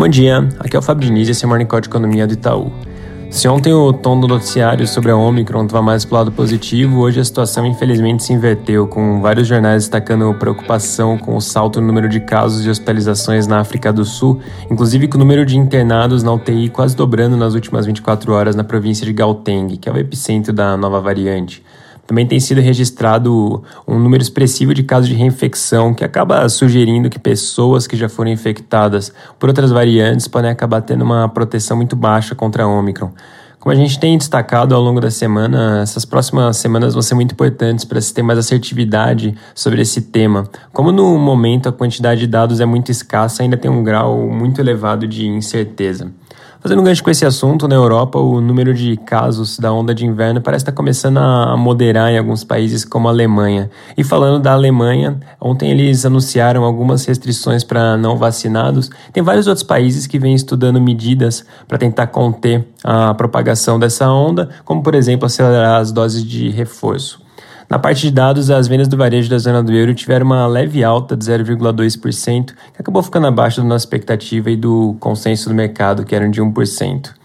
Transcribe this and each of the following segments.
Bom dia, aqui é o Fábio Diniz e esse é o Morning Call de Economia do Itaú. Se ontem o tom do noticiário sobre a Omicron estava mais para o lado positivo, hoje a situação infelizmente se inverteu, com vários jornais destacando preocupação com o salto no número de casos de hospitalizações na África do Sul, inclusive com o número de internados na UTI quase dobrando nas últimas 24 horas na província de Gauteng, que é o epicentro da nova variante. Também tem sido registrado um número expressivo de casos de reinfecção, que acaba sugerindo que pessoas que já foram infectadas por outras variantes podem acabar tendo uma proteção muito baixa contra a Omicron. Como a gente tem destacado ao longo da semana, essas próximas semanas vão ser muito importantes para se ter mais assertividade sobre esse tema. Como no momento a quantidade de dados é muito escassa, ainda tem um grau muito elevado de incerteza. Fazendo um gancho com esse assunto, na Europa, o número de casos da onda de inverno parece estar começando a moderar em alguns países como a Alemanha. E falando da Alemanha, ontem eles anunciaram algumas restrições para não vacinados. Tem vários outros países que vêm estudando medidas para tentar conter a propagação dessa onda, como por exemplo acelerar as doses de reforço. Na parte de dados, as vendas do varejo da zona do euro tiveram uma leve alta de 0,2%, que acabou ficando abaixo da nossa expectativa e do consenso do mercado, que eram de 1%.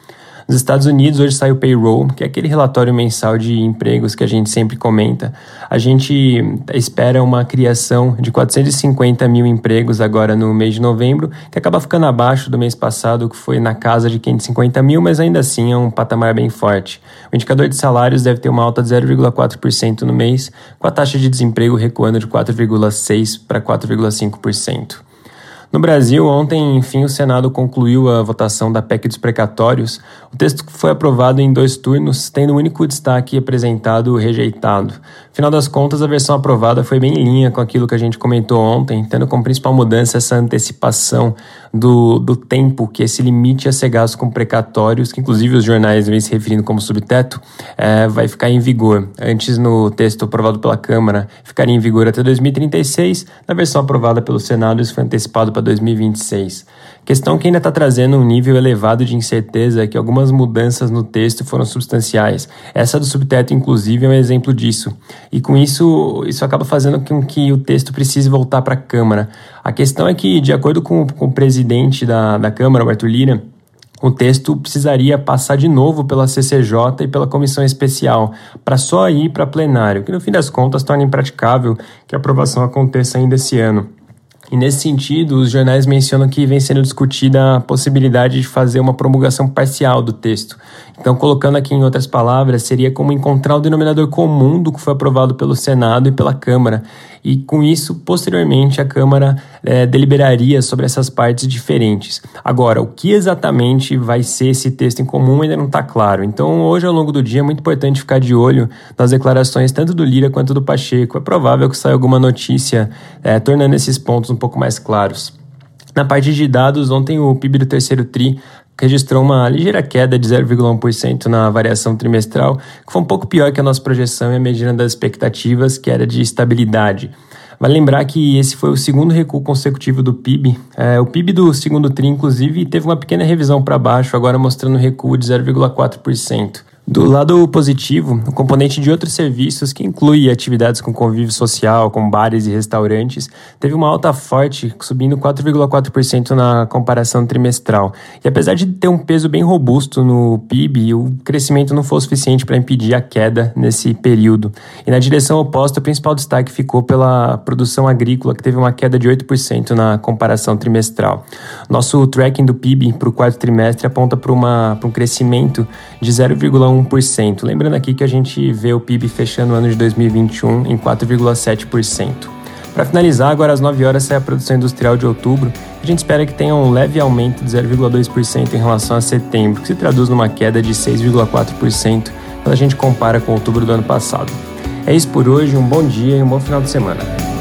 Nos Estados Unidos, hoje sai o payroll, que é aquele relatório mensal de empregos que a gente sempre comenta. A gente espera uma criação de 450 mil empregos agora no mês de novembro, que acaba ficando abaixo do mês passado, que foi na casa de 550 mil, mas ainda assim é um patamar bem forte. O indicador de salários deve ter uma alta de 0,4% no mês, com a taxa de desemprego recuando de 4,6% para 4,5%. No Brasil, ontem, enfim, o Senado concluiu a votação da PEC dos precatórios. O texto foi aprovado em dois turnos, tendo o um único destaque apresentado rejeitado. Afinal das contas, a versão aprovada foi bem em linha com aquilo que a gente comentou ontem, tendo como principal mudança essa antecipação do, do tempo que esse limite a ser gasto com precatórios, que inclusive os jornais vêm se referindo como subteto, é, vai ficar em vigor. Antes, no texto aprovado pela Câmara, ficaria em vigor até 2036. Na versão aprovada pelo Senado, isso foi antecipado para 2026. Questão que ainda está trazendo um nível elevado de incerteza é que algumas mudanças no texto foram substanciais. Essa do subteto, inclusive, é um exemplo disso. E com isso, isso acaba fazendo com que o texto precise voltar para a Câmara. A questão é que, de acordo com, com o presidente da, da Câmara, o Arthur Lira, o texto precisaria passar de novo pela CCJ e pela comissão especial, para só ir para plenário, que no fim das contas torna impraticável que a aprovação aconteça ainda esse ano. E nesse sentido, os jornais mencionam que vem sendo discutida a possibilidade de fazer uma promulgação parcial do texto. Então, colocando aqui em outras palavras, seria como encontrar o denominador comum do que foi aprovado pelo Senado e pela Câmara. E com isso, posteriormente, a Câmara é, deliberaria sobre essas partes diferentes. Agora, o que exatamente vai ser esse texto em comum ainda não está claro. Então, hoje, ao longo do dia, é muito importante ficar de olho nas declarações tanto do Lira quanto do Pacheco. É provável que saia alguma notícia é, tornando esses pontos um pouco mais claros. Na parte de dados, ontem o PIB do terceiro TRI registrou uma ligeira queda de 0,1% na variação trimestral, que foi um pouco pior que a nossa projeção e a medida das expectativas, que era de estabilidade. Vale lembrar que esse foi o segundo recuo consecutivo do PIB. É, o PIB do segundo TRI, inclusive, teve uma pequena revisão para baixo, agora mostrando um recuo de 0,4%. Do lado positivo, o componente de outros serviços, que inclui atividades com convívio social, como bares e restaurantes, teve uma alta forte, subindo 4,4% na comparação trimestral. E apesar de ter um peso bem robusto no PIB, o crescimento não foi suficiente para impedir a queda nesse período. E na direção oposta, o principal destaque ficou pela produção agrícola, que teve uma queda de 8% na comparação trimestral. Nosso tracking do PIB para o quarto trimestre aponta para um crescimento de 0,1 1%. Lembrando aqui que a gente vê o PIB fechando o ano de 2021 em 4,7%. Para finalizar, agora às 9 horas sai a produção industrial de outubro. A gente espera que tenha um leve aumento de 0,2% em relação a setembro, que se traduz numa queda de 6,4% quando a gente compara com outubro do ano passado. É isso por hoje, um bom dia e um bom final de semana.